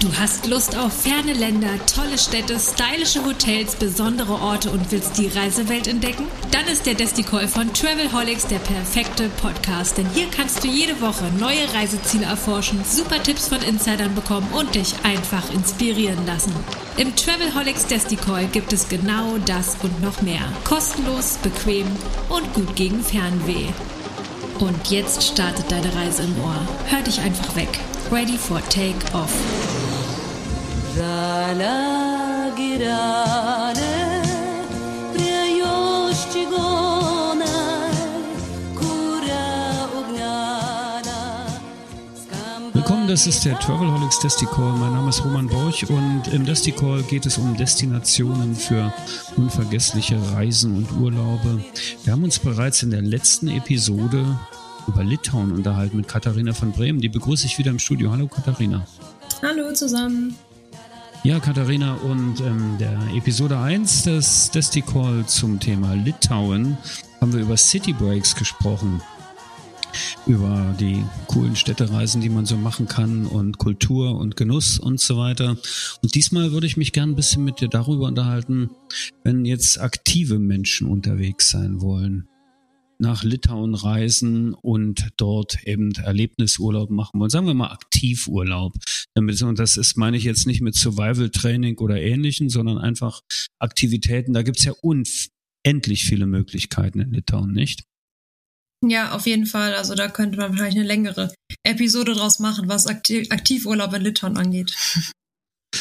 Du hast Lust auf ferne Länder, tolle Städte, stylische Hotels, besondere Orte und willst die Reisewelt entdecken? Dann ist der Desticall von Travelholics der perfekte Podcast, denn hier kannst du jede Woche neue Reiseziele erforschen, super Tipps von Insidern bekommen und dich einfach inspirieren lassen. Im Travelholics Desticall gibt es genau das und noch mehr. Kostenlos, bequem und gut gegen Fernweh. Und jetzt startet deine Reise im Ohr. Hör dich einfach weg. Ready for Take Off. Willkommen, das ist der Travelholics Desticall. Mein Name ist Roman Borch und im Desticall geht es um Destinationen für unvergessliche Reisen und Urlaube. Wir haben uns bereits in der letzten Episode über Litauen unterhalten mit Katharina von Bremen. Die begrüße ich wieder im Studio. Hallo Katharina. Hallo zusammen. Ja, Katharina, und ähm, der Episode 1 des Desticall zum Thema Litauen haben wir über City Breaks gesprochen. Über die coolen Städtereisen, die man so machen kann und Kultur und Genuss und so weiter. Und diesmal würde ich mich gern ein bisschen mit dir darüber unterhalten, wenn jetzt aktive Menschen unterwegs sein wollen nach Litauen reisen und dort eben Erlebnisurlaub machen wollen. Sagen wir mal Aktivurlaub. Und das ist, meine ich jetzt nicht mit Survival Training oder ähnlichen, sondern einfach Aktivitäten. Da gibt es ja unendlich viele Möglichkeiten in Litauen, nicht? Ja, auf jeden Fall. Also da könnte man vielleicht eine längere Episode draus machen, was Aktivurlaub in Litauen angeht.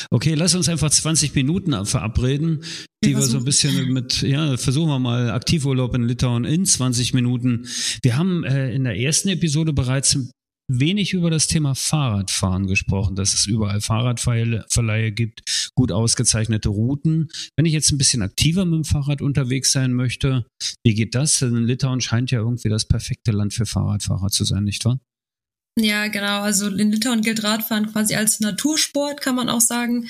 Okay, lass uns einfach 20 Minuten verabreden, die wir, wir so ein bisschen mit, ja, versuchen wir mal Aktivurlaub in Litauen in 20 Minuten. Wir haben äh, in der ersten Episode bereits wenig über das Thema Fahrradfahren gesprochen, dass es überall Fahrradverleihe gibt, gut ausgezeichnete Routen. Wenn ich jetzt ein bisschen aktiver mit dem Fahrrad unterwegs sein möchte, wie geht das? Denn Litauen scheint ja irgendwie das perfekte Land für Fahrradfahrer zu sein, nicht wahr? Ja, genau. Also in Litauen gilt Radfahren quasi als Natursport, kann man auch sagen.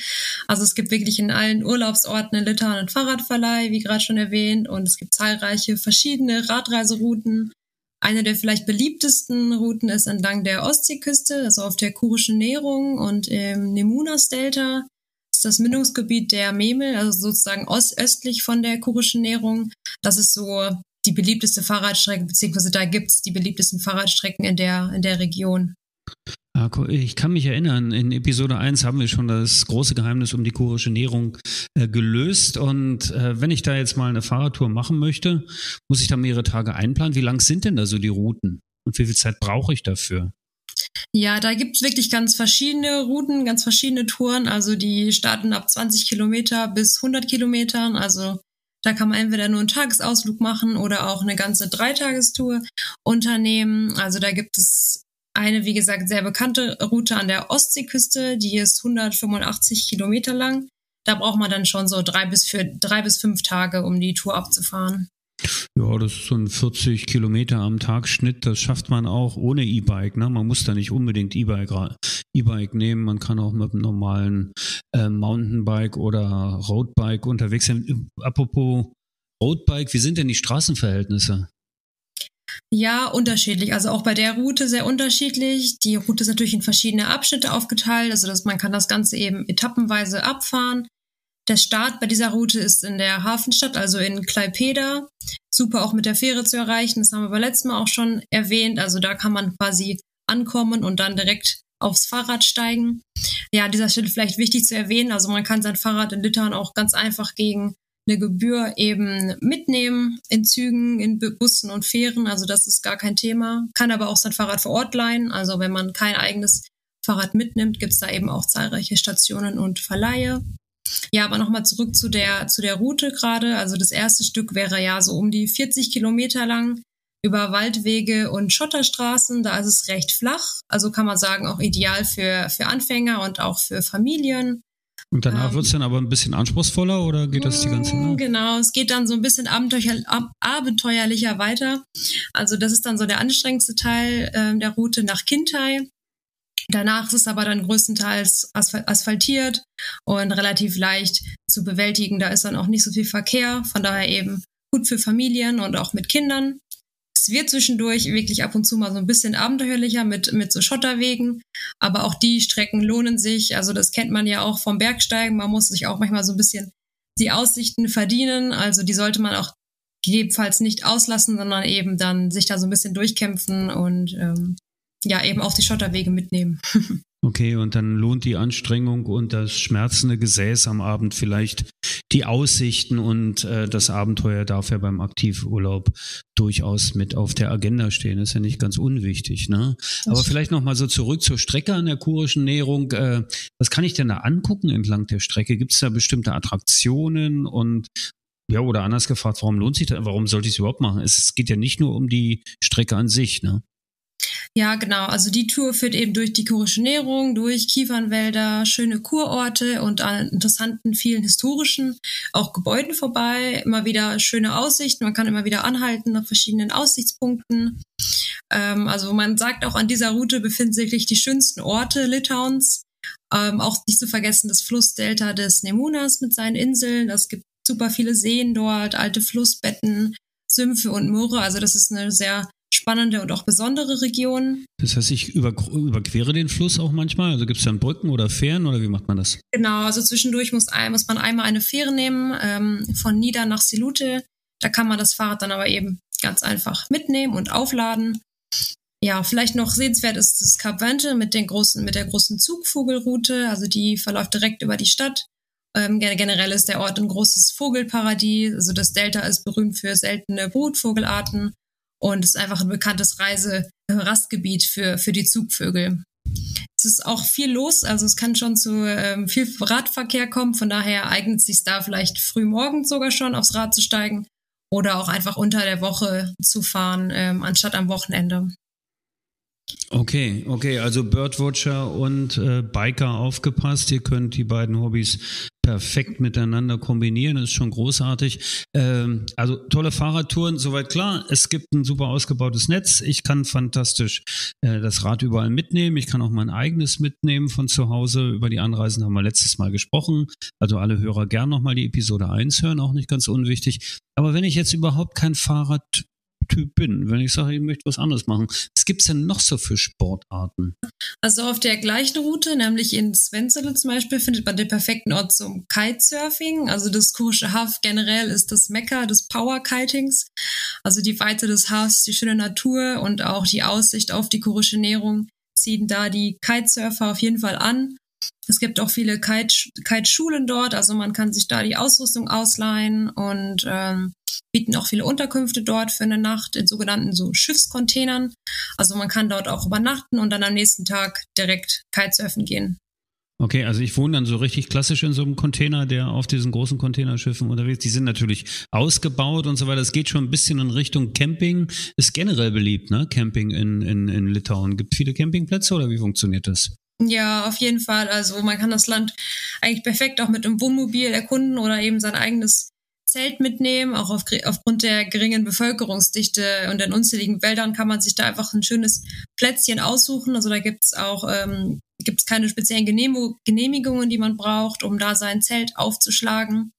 Also es gibt wirklich in allen Urlaubsorten in Litauen einen Fahrradverleih, wie gerade schon erwähnt, und es gibt zahlreiche verschiedene Radreiserouten. Eine der vielleicht beliebtesten Routen ist entlang der Ostseeküste, also auf der kurischen Nährung und im Nemunas-Delta. Das ist das Mündungsgebiet der Memel, also sozusagen ostöstlich von der kurischen Nährung. Das ist so die beliebteste Fahrradstrecke, beziehungsweise da gibt es die beliebtesten Fahrradstrecken in der, in der Region. Ich kann mich erinnern, in Episode 1 haben wir schon das große Geheimnis um die kurische Nährung äh, gelöst. Und äh, wenn ich da jetzt mal eine Fahrradtour machen möchte, muss ich da mehrere Tage einplanen. Wie lang sind denn da so die Routen? Und wie viel Zeit brauche ich dafür? Ja, da gibt es wirklich ganz verschiedene Routen, ganz verschiedene Touren. Also die starten ab 20 Kilometer bis 100 Kilometern. Also da kann man entweder nur einen Tagesausflug machen oder auch eine ganze Dreitagestour unternehmen. Also da gibt es eine, wie gesagt, sehr bekannte Route an der Ostseeküste, die ist 185 Kilometer lang. Da braucht man dann schon so drei bis, für, drei bis fünf Tage, um die Tour abzufahren. Ja, das ist so ein 40 Kilometer am Tag Schnitt. Das schafft man auch ohne E-Bike. Ne? Man muss da nicht unbedingt E-Bike e nehmen. Man kann auch mit einem normalen äh, Mountainbike oder Roadbike unterwegs sein. Apropos Roadbike, wie sind denn die Straßenverhältnisse? Ja, unterschiedlich. Also auch bei der Route sehr unterschiedlich. Die Route ist natürlich in verschiedene Abschnitte aufgeteilt, also dass man kann das Ganze eben etappenweise abfahren. Der Start bei dieser Route ist in der Hafenstadt, also in Klaipeda. Super auch mit der Fähre zu erreichen. Das haben wir beim letzten Mal auch schon erwähnt. Also da kann man quasi ankommen und dann direkt aufs Fahrrad steigen. Ja, an dieser Stelle vielleicht wichtig zu erwähnen. Also man kann sein Fahrrad in Litauen auch ganz einfach gegen eine Gebühr eben mitnehmen in Zügen, in Bussen und Fähren. Also das ist gar kein Thema. Kann aber auch sein Fahrrad vor Ort leihen. Also wenn man kein eigenes Fahrrad mitnimmt, gibt es da eben auch zahlreiche Stationen und Verleihe. Ja, aber nochmal zurück zu der, zu der Route gerade. Also das erste Stück wäre ja so um die 40 Kilometer lang über Waldwege und Schotterstraßen. Da ist es recht flach. Also kann man sagen, auch ideal für, für Anfänger und auch für Familien. Und danach ähm, wird es dann aber ein bisschen anspruchsvoller oder geht das die ganze Zeit? Mm, genau, es geht dann so ein bisschen abenteuer, ab, abenteuerlicher weiter. Also das ist dann so der anstrengendste Teil äh, der Route nach Kintai. Danach ist es aber dann größtenteils asphaltiert und relativ leicht zu bewältigen. Da ist dann auch nicht so viel Verkehr, von daher eben gut für Familien und auch mit Kindern. es wird zwischendurch wirklich ab und zu mal so ein bisschen abenteuerlicher mit, mit so Schotterwegen, aber auch die Strecken lohnen sich. Also das kennt man ja auch vom Bergsteigen. Man muss sich auch manchmal so ein bisschen die Aussichten verdienen. Also die sollte man auch gegebenenfalls nicht auslassen, sondern eben dann sich da so ein bisschen durchkämpfen und ähm, ja, eben auch die Schotterwege mitnehmen. Okay, und dann lohnt die Anstrengung und das schmerzende Gesäß am Abend vielleicht die Aussichten und äh, das Abenteuer darf ja beim Aktivurlaub durchaus mit auf der Agenda stehen. ist ja nicht ganz unwichtig, ne? Aber vielleicht noch mal so zurück zur Strecke an der kurischen Näherung. Äh, was kann ich denn da angucken entlang der Strecke? Gibt es da bestimmte Attraktionen und ja, oder anders gefragt, warum lohnt sich das? Warum sollte ich es überhaupt machen? Es geht ja nicht nur um die Strecke an sich, ne? Ja, genau. Also die Tour führt eben durch die kurische Nährung, durch Kiefernwälder, schöne Kurorte und an interessanten, vielen historischen auch Gebäuden vorbei. Immer wieder schöne Aussichten. Man kann immer wieder anhalten nach verschiedenen Aussichtspunkten. Ähm, also man sagt auch, an dieser Route befinden sich die schönsten Orte Litauens. Ähm, auch nicht zu vergessen das Flussdelta des Nemunas mit seinen Inseln. Es gibt super viele Seen dort, alte Flussbetten, Sümpfe und Moore. Also das ist eine sehr spannende und auch besondere Region. Das heißt, ich über, überquere den Fluss auch manchmal? Also gibt es dann Brücken oder Fähren oder wie macht man das? Genau, also zwischendurch muss, muss man einmal eine Fähre nehmen ähm, von Nida nach Silute. Da kann man das Fahrrad dann aber eben ganz einfach mitnehmen und aufladen. Ja, vielleicht noch sehenswert ist das Kap Vente mit, den großen, mit der großen Zugvogelroute. Also die verläuft direkt über die Stadt. Ähm, generell ist der Ort ein großes Vogelparadies. Also das Delta ist berühmt für seltene Brutvogelarten und es ist einfach ein bekanntes Reise-Rastgebiet für, für die Zugvögel. Es ist auch viel los, also es kann schon zu ähm, viel Radverkehr kommen, von daher eignet es sich da vielleicht früh morgens sogar schon aufs Rad zu steigen oder auch einfach unter der Woche zu fahren, ähm, anstatt am Wochenende. Okay, okay, also Birdwatcher und äh, Biker aufgepasst. Ihr könnt die beiden Hobbys perfekt miteinander kombinieren. Das ist schon großartig. Ähm, also tolle Fahrradtouren, soweit klar. Es gibt ein super ausgebautes Netz. Ich kann fantastisch äh, das Rad überall mitnehmen. Ich kann auch mein eigenes mitnehmen von zu Hause. Über die Anreisen haben wir letztes Mal gesprochen. Also alle Hörer gern nochmal die Episode 1 hören, auch nicht ganz unwichtig. Aber wenn ich jetzt überhaupt kein Fahrrad Typ bin, wenn ich sage, ich möchte was anderes machen. Was gibt es denn noch so für Sportarten? Also auf der gleichen Route, nämlich in Svensele zum Beispiel, findet man den perfekten Ort zum Kitesurfing. Also das kurische Haff generell ist das Mekka des Power-Kitings. Also die Weite des Hafs, die schöne Natur und auch die Aussicht auf die kurische Nährung ziehen da die Kitesurfer auf jeden Fall an. Es gibt auch viele Kite-Schulen dort, also man kann sich da die Ausrüstung ausleihen und ähm, bieten auch viele Unterkünfte dort für eine Nacht in sogenannten so Schiffscontainern. Also man kann dort auch übernachten und dann am nächsten Tag direkt Kitesurfen gehen. Okay, also ich wohne dann so richtig klassisch in so einem Container, der auf diesen großen Containerschiffen unterwegs ist. Die sind natürlich ausgebaut und so weiter. Es geht schon ein bisschen in Richtung Camping. Ist generell beliebt, ne? Camping in, in, in Litauen. Gibt viele Campingplätze oder wie funktioniert das? Ja, auf jeden Fall. Also man kann das Land eigentlich perfekt auch mit einem Wohnmobil erkunden oder eben sein eigenes Zelt mitnehmen. Auch auf, aufgrund der geringen Bevölkerungsdichte und den unzähligen Wäldern kann man sich da einfach ein schönes Plätzchen aussuchen. Also da gibt's auch ähm, gibt's keine speziellen Genehmigungen, die man braucht, um da sein Zelt aufzuschlagen.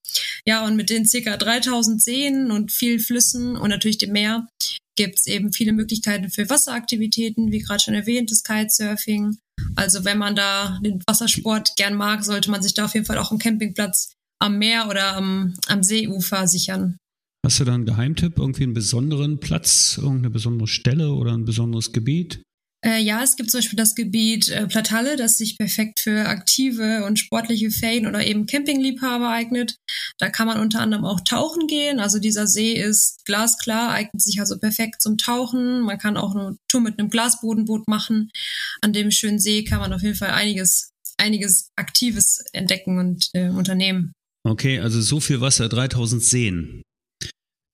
Ja, und mit den circa 3000 Seen und vielen Flüssen und natürlich dem Meer gibt's eben viele Möglichkeiten für Wasseraktivitäten, wie gerade schon erwähnt, das Kitesurfing. Also wenn man da den Wassersport gern mag, sollte man sich da auf jeden Fall auch einen Campingplatz am Meer oder am, am Seeufer sichern. Hast du da einen Geheimtipp, irgendwie einen besonderen Platz, irgendeine besondere Stelle oder ein besonderes Gebiet? Äh, ja, es gibt zum Beispiel das Gebiet äh, Platalle, das sich perfekt für aktive und sportliche Ferien- oder eben Campingliebhaber eignet. Da kann man unter anderem auch tauchen gehen. Also dieser See ist glasklar, eignet sich also perfekt zum Tauchen. Man kann auch eine Tour mit einem Glasbodenboot machen. An dem schönen See kann man auf jeden Fall einiges, einiges Aktives entdecken und äh, unternehmen. Okay, also so viel Wasser, 3000 Seen.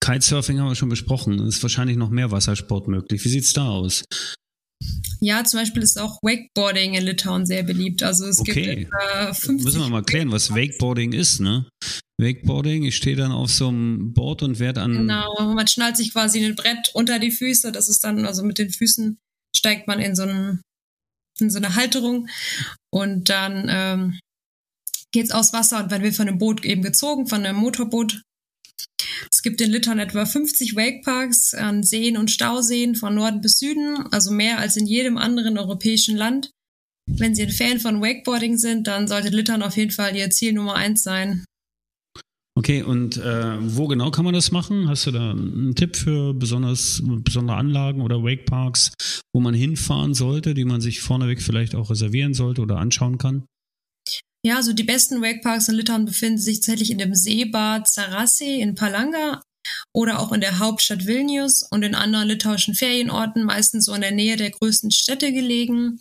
Kitesurfing haben wir schon besprochen. Es ist wahrscheinlich noch mehr Wassersport möglich. Wie sieht's da aus? Ja, zum Beispiel ist auch Wakeboarding in Litauen sehr beliebt. Also es okay. gibt etwa 50 Müssen wir mal klären, was Wakeboarding ist, ne? Wakeboarding, ich stehe dann auf so einem Board und werde an. Genau, man schnallt sich quasi ein Brett unter die Füße. Das ist dann, also mit den Füßen steigt man in so, einen, in so eine Halterung und dann ähm, geht's aus Wasser und wenn wir von einem Boot eben gezogen, von einem Motorboot Es gibt in Litauen etwa 50 Wakeparks an Seen und Stauseen von Norden bis Süden, also mehr als in jedem anderen europäischen Land. Wenn Sie ein Fan von Wakeboarding sind, dann sollte Litauen auf jeden Fall Ihr Ziel Nummer eins sein. Okay, und äh, wo genau kann man das machen? Hast du da einen Tipp für besonders besondere Anlagen oder Wakeparks, wo man hinfahren sollte, die man sich vorneweg vielleicht auch reservieren sollte oder anschauen kann? Ja, also die besten Wakeparks in Litauen befinden sich tatsächlich in dem Seebad Sarassi in Palanga oder auch in der Hauptstadt Vilnius und in anderen litauischen Ferienorten, meistens so in der Nähe der größten Städte gelegen.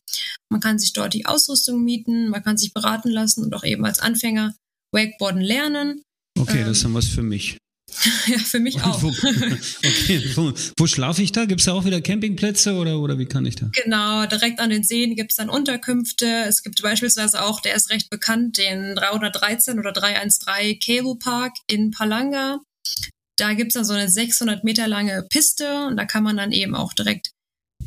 Man kann sich dort die Ausrüstung mieten, man kann sich beraten lassen und auch eben als Anfänger Wakeboarden lernen. Okay, Ähm. das ist dann was für mich. ja, für mich auch. Wo, okay, wo, wo schlafe ich da? Gibt es da auch wieder Campingplätze oder, oder wie kann ich da? Genau, direkt an den Seen gibt es dann Unterkünfte. Es gibt beispielsweise auch, der ist recht bekannt, den 313 oder 313 Cable Park in Palanga. Da gibt es dann so eine 600 Meter lange Piste und da kann man dann eben auch direkt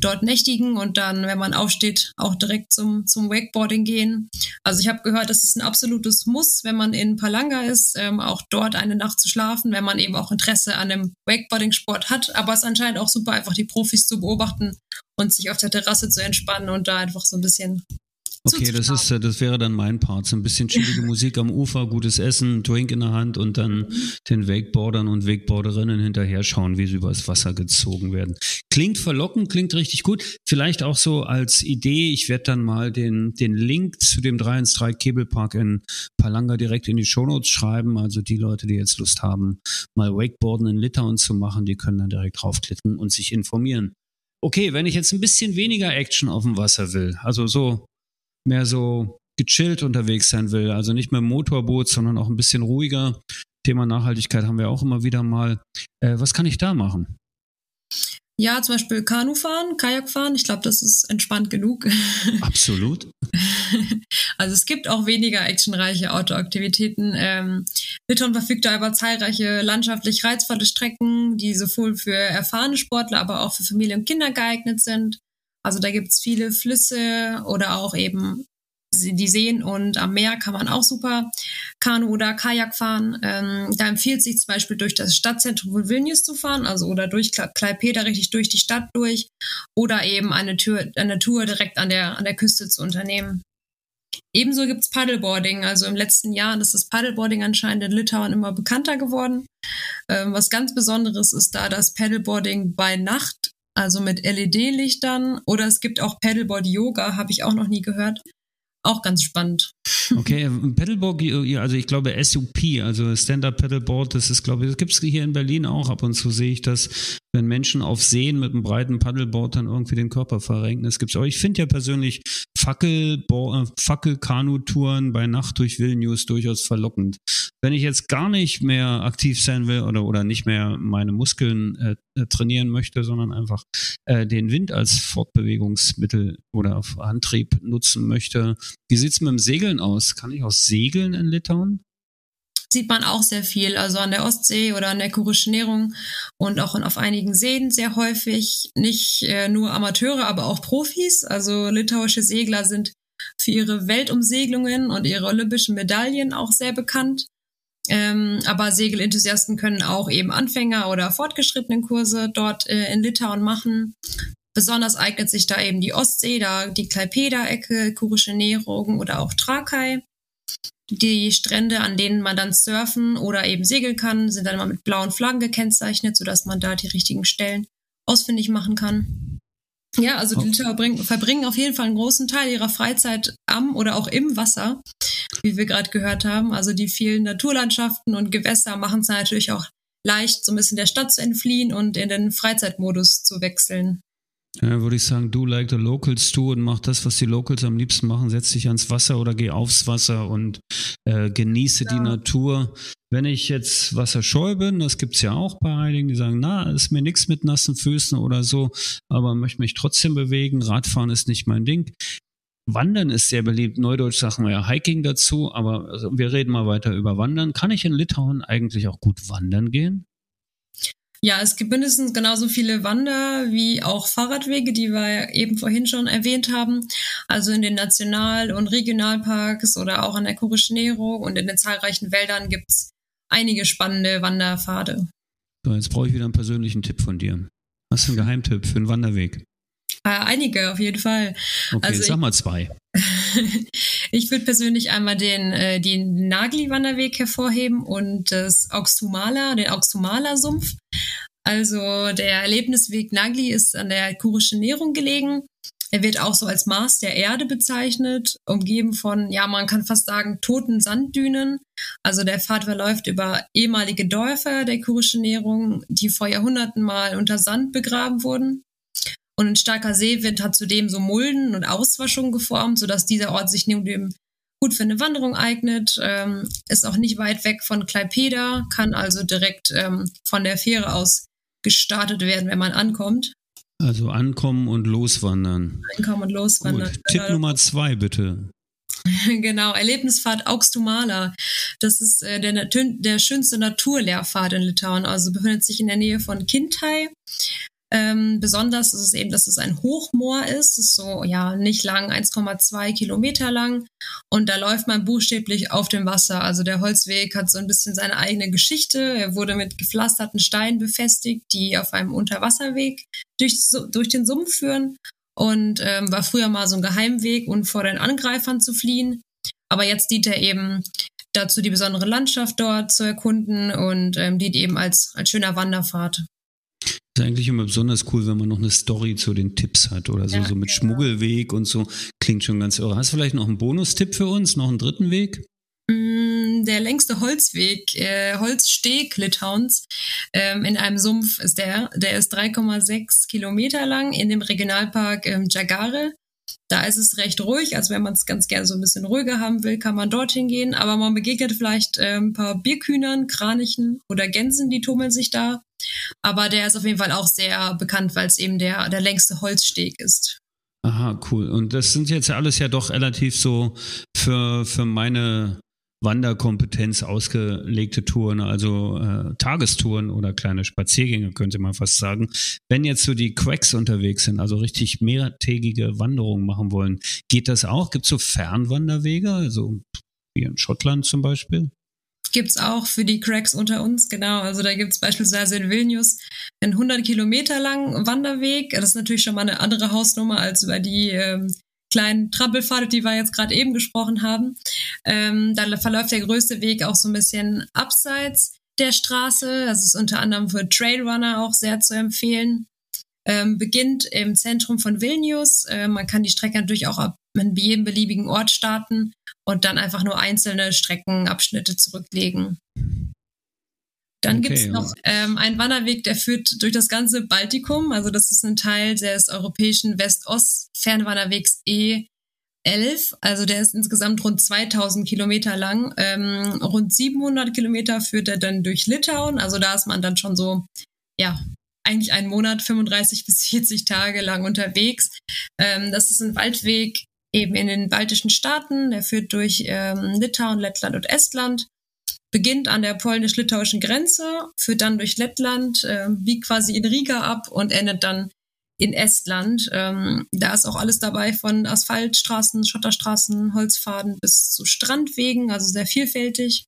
dort nächtigen und dann, wenn man aufsteht, auch direkt zum, zum Wakeboarding gehen. Also ich habe gehört, das ist ein absolutes Muss, wenn man in Palanga ist, ähm, auch dort eine Nacht zu schlafen, wenn man eben auch Interesse an dem Wakeboarding-Sport hat. Aber es ist anscheinend auch super, einfach die Profis zu beobachten und sich auf der Terrasse zu entspannen und da einfach so ein bisschen Okay, das ist, das wäre dann mein Part. So ein bisschen chillige Musik am Ufer, gutes Essen, Drink in der Hand und dann den Wakeboardern und Wakeboarderinnen hinterher schauen, wie sie übers Wasser gezogen werden. Klingt verlockend, klingt richtig gut. Vielleicht auch so als Idee, ich werde dann mal den, den Link zu dem 313 Cable Park in Palanga direkt in die Shownotes schreiben. Also die Leute, die jetzt Lust haben, mal Wakeboarden in Litauen zu machen, die können dann direkt draufklicken und sich informieren. Okay, wenn ich jetzt ein bisschen weniger Action auf dem Wasser will, also so mehr so gechillt unterwegs sein will, also nicht mehr Motorboot, sondern auch ein bisschen ruhiger. Thema Nachhaltigkeit haben wir auch immer wieder mal. Äh, was kann ich da machen? Ja, zum Beispiel Kanu fahren, Kajak fahren. Ich glaube, das ist entspannt genug. Absolut. Also es gibt auch weniger actionreiche Outdoor-Aktivitäten. Ähm, Litauen verfügt da über zahlreiche landschaftlich reizvolle Strecken, die sowohl für erfahrene Sportler, aber auch für Familie und Kinder geeignet sind. Also da gibt's viele Flüsse oder auch eben die Seen und am Meer kann man auch super Kanu oder Kajak fahren. Ähm, da empfiehlt sich zum Beispiel durch das Stadtzentrum von Vilnius zu fahren, also oder durch Kla- Klaipeda richtig durch die Stadt durch oder eben eine, Tür, eine Tour direkt an der, an der Küste zu unternehmen. Ebenso gibt's Paddleboarding. Also im letzten Jahr ist das Paddleboarding anscheinend in Litauen immer bekannter geworden. Ähm, was ganz Besonderes ist da das Paddleboarding bei Nacht, also mit LED-Lichtern. Oder es gibt auch Paddleboard-Yoga, habe ich auch noch nie gehört. Auch ganz spannend. Okay, Paddleboard, also ich glaube SUP, also Stand-Up Paddleboard, das ist, glaube ich, das gibt es hier in Berlin auch. Ab und zu sehe ich das, wenn Menschen auf Seen mit einem breiten Paddleboard dann irgendwie den Körper verrenken. Das gibt's auch. Ich finde ja persönlich Fackelbo- äh, bei Nacht durch Vilnius durchaus verlockend. Wenn ich jetzt gar nicht mehr aktiv sein will oder, oder nicht mehr meine Muskeln äh, äh, trainieren möchte, sondern einfach äh, den Wind als Fortbewegungsmittel oder Antrieb nutzen möchte, wie sieht's mit dem Segeln aus? Kann ich auch segeln in Litauen? Sieht man auch sehr viel, also an der Ostsee oder an der Kurischen Nährung und auch auf einigen Seen sehr häufig. Nicht äh, nur Amateure, aber auch Profis. Also litauische Segler sind für ihre Weltumsegelungen und ihre olympischen Medaillen auch sehr bekannt. Ähm, aber Segelenthusiasten können auch eben Anfänger oder fortgeschrittenen Kurse dort äh, in Litauen machen. Besonders eignet sich da eben die Ostsee, da die Klaipeda-Ecke, Kurische Nährung oder auch Trakai. Die Strände, an denen man dann surfen oder eben segeln kann, sind dann immer mit blauen Flaggen gekennzeichnet, sodass man da die richtigen Stellen ausfindig machen kann. Ja, also die bring, verbringen auf jeden Fall einen großen Teil ihrer Freizeit am oder auch im Wasser, wie wir gerade gehört haben. Also die vielen Naturlandschaften und Gewässer machen es natürlich auch leicht, so ein bisschen der Stadt zu entfliehen und in den Freizeitmodus zu wechseln. Ja, würde ich sagen, du like the locals too und mach das, was die Locals am liebsten machen. Setz dich ans Wasser oder geh aufs Wasser und äh, genieße die Natur. Wenn ich jetzt wasserscheu bin, das gibt's ja auch bei einigen, die sagen, na, ist mir nix mit nassen Füßen oder so, aber möchte mich trotzdem bewegen. Radfahren ist nicht mein Ding. Wandern ist sehr beliebt. Neudeutsch sagen wir ja Hiking dazu, aber also wir reden mal weiter über Wandern. Kann ich in Litauen eigentlich auch gut wandern gehen? Ja, es gibt mindestens genauso viele Wander- wie auch Fahrradwege, die wir eben vorhin schon erwähnt haben. Also in den National- und Regionalparks oder auch an der Kurischen Nährung und in den zahlreichen Wäldern gibt's einige spannende Wanderpfade. So, jetzt brauche ich wieder einen persönlichen Tipp von dir. Hast du einen Geheimtipp für einen Wanderweg? Äh, einige auf jeden Fall. Okay, Also sag mal zwei. ich würde persönlich einmal den, äh, den Nagli-Wanderweg hervorheben und das Auxtumala, den Auxtumala-Sumpf. Also der Erlebnisweg Nagli ist an der kurischen Nährung gelegen. Er wird auch so als Maß der Erde bezeichnet, umgeben von, ja, man kann fast sagen, toten Sanddünen. Also der Pfad verläuft über ehemalige Dörfer der kurischen Nährung, die vor Jahrhunderten mal unter Sand begraben wurden. Und ein starker Seewind hat zudem so Mulden und Auswaschungen geformt, sodass dieser Ort sich neben dem gut für eine Wanderung eignet. Ähm, ist auch nicht weit weg von Klaipeda, kann also direkt ähm, von der Fähre aus gestartet werden, wenn man ankommt. Also ankommen und loswandern. Ankommen und loswandern. Gut. Tipp Nummer zwei, bitte. genau, Erlebnisfahrt Augstumala. Das ist äh, der, der schönste Naturlehrpfad in Litauen. Also befindet sich in der Nähe von Kintai. Ähm, besonders ist es eben, dass es ein Hochmoor ist. Es ist so, ja, nicht lang, 1,2 Kilometer lang. Und da läuft man buchstäblich auf dem Wasser. Also der Holzweg hat so ein bisschen seine eigene Geschichte. Er wurde mit gepflasterten Steinen befestigt, die auf einem Unterwasserweg durch, durch den Sumpf führen. Und ähm, war früher mal so ein Geheimweg, um vor den Angreifern zu fliehen. Aber jetzt dient er eben dazu, die besondere Landschaft dort zu erkunden und ähm, dient eben als, als schöner Wanderpfad. Ist eigentlich immer besonders cool, wenn man noch eine Story zu den Tipps hat oder so, Ja, so mit genau. Schmuggelweg und so. Klingt schon ganz irre. Hast du vielleicht noch einen Bonustipp für uns? Noch einen dritten Weg? Mm, Der längste Holzweg, äh, Holzsteg Litauens ähm, in einem Sumpf ist der. Der ist 3,6 Kilometer lang in dem Regionalpark ähm, Jagare. Da ist es recht ruhig, also wenn man es ganz gerne so ein bisschen ruhiger haben will, kann man dorthin gehen. Aber man begegnet vielleicht ähm, ein paar Bierkühnern, Kranichen oder Gänsen, die tummeln sich da. Aber der ist auf jeden Fall auch sehr bekannt, weil es eben der, der längste Holzsteg ist. Aha, cool. Und das sind jetzt ja alles ja doch relativ so für, für meine Wanderkompetenz ausgelegte Touren, also äh, Tagestouren oder kleine Spaziergänge, könnte man fast sagen. Wenn jetzt so die Cracks unterwegs sind, also richtig mehrtägige Wanderungen machen wollen, geht das auch? Gibt es so Fernwanderwege, also wie in Schottland zum Beispiel? gibt's auch für die Cracks unter uns, genau. Also da gibt's beispielsweise in Vilnius einen 100 Kilometer langen Wanderweg. Das ist natürlich schon mal eine andere Hausnummer als über die ähm, kleinen Trampelpfade, die wir jetzt gerade eben gesprochen haben. Ähm, da verläuft der größte Weg auch so ein bisschen abseits der Straße. Das ist unter anderem für Trailrunner auch sehr zu empfehlen. Ähm, beginnt im Zentrum von Vilnius. Äh, man kann die Strecke natürlich auch ab an jedem beliebigen Ort starten und dann einfach nur einzelne Streckenabschnitte zurücklegen. Dann Okay, gibt's noch ähm, einen Wanderweg, der führt durch das ganze Baltikum. Also das ist ein Teil des europäischen West-Ost-Fernwanderwegs E11. Also der ist insgesamt rund 2000 Kilometer lang. Ähm, rund 700 Kilometer führt er dann durch Litauen. Also da ist man dann schon so, ja, eigentlich einen Monat, 35 bis 40 Tage lang unterwegs. Ähm, das ist ein Waldweg eben in den baltischen Staaten. Der führt durch ähm, Litauen, Lettland und Estland beginnt an der polnisch-litauischen Grenze, führt dann durch Lettland, äh, biegt quasi in Riga ab und endet dann in Estland. Ähm, da ist auch alles dabei von Asphaltstraßen, Schotterstraßen, Holzpfaden bis zu Strandwegen, also sehr vielfältig.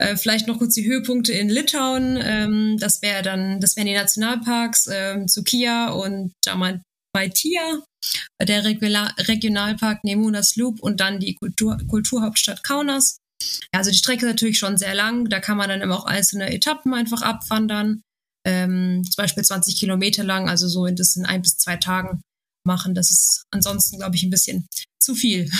Äh, vielleicht noch kurz die Höhepunkte in Litauen. Ähm, das wäre dann, das wären die Nationalparks ähm, Sukia und Žemaitija, der Regula Regionalpark Nemunas Loop und dann die Kultur Kulturhauptstadt Kaunas. Ja, also die Strecke ist natürlich schon sehr lang. Da kann man dann immer auch einzelne Etappen einfach abwandern. Ähm, zum Beispiel 20 Kilometer lang, also so in das in ein bis zwei Tagen machen. Das ist ansonsten, glaube ich, ein bisschen zu viel.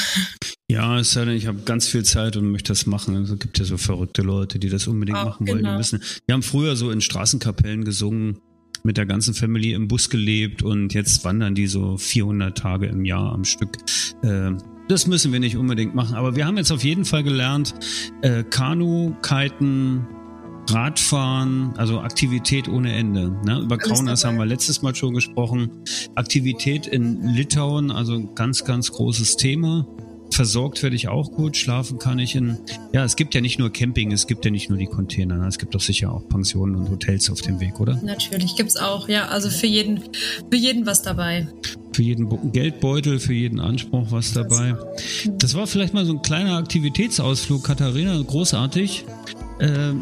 Ja, es sei denn, ich habe ganz viel Zeit und möchte das machen. Also es gibt ja so verrückte Leute, die das unbedingt Auch, machen wollen. Die, genau. müssen. die haben früher so in Straßenkapellen gesungen, mit der ganzen Family im Bus gelebt und jetzt wandern die so 400 Tage im Jahr am Stück. Äh, das müssen wir nicht unbedingt machen. Aber wir haben jetzt auf jeden Fall gelernt, äh, Kanu, Kiten, Radfahren, also Aktivität ohne Ende. Ne? Über Kaunas haben wir letztes Mal schon gesprochen. Aktivität in Litauen, also ein ganz, ganz großes Thema. Versorgt werde ich auch gut, schlafen kann ich in. Ja, es gibt ja nicht nur Camping, es gibt ja nicht nur die Container, ne? es gibt doch sicher auch Pensionen und Hotels auf dem Weg, oder? Natürlich gibt's auch, ja, also für jeden, für jeden was dabei. Für jeden Geldbeutel, für jeden Anspruch was dabei. Das war vielleicht mal so ein kleiner Aktivitätsausflug, Katharina, großartig. Äh,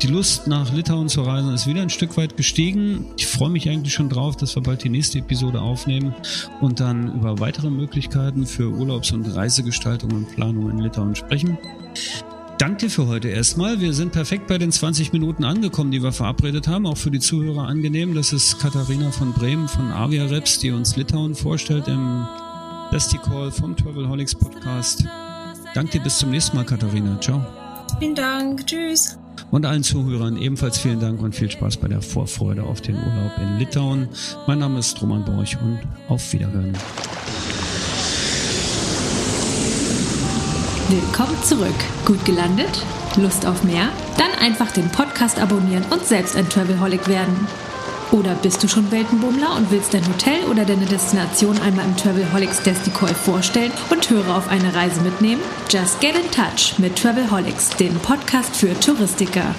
die Lust nach Litauen zu reisen ist wieder ein Stück weit gestiegen. Ich freue mich eigentlich schon drauf, dass wir bald die nächste Episode aufnehmen und dann über weitere Möglichkeiten für Urlaubs- und Reisegestaltung und Planung in Litauen sprechen. Danke für heute erstmal. Wir sind perfekt bei den 20 Minuten angekommen, die wir verabredet haben. Auch für die Zuhörer angenehm. Das ist Katharina von Bremen von Avia Reps, die uns Litauen vorstellt im Dusty Call vom Travelholics Podcast. Danke dir, bis zum nächsten Mal, Katharina. Ciao. Vielen Dank. Tschüss. Und allen Zuhörern ebenfalls vielen Dank und viel Spaß bei der Vorfreude auf den Urlaub in Litauen. Mein Name ist Roman Borch und auf Wiederhören. Willkommen zurück. Gut gelandet? Lust auf mehr? Dann einfach den Podcast abonnieren und selbst ein Travelholic werden. Oder bist du schon Weltenbummler und willst dein Hotel oder deine Destination einmal im Travelholics Desticall vorstellen und Hörer auf eine Reise mitnehmen? Just get in touch mit Travelholics, dem Podcast für Touristiker.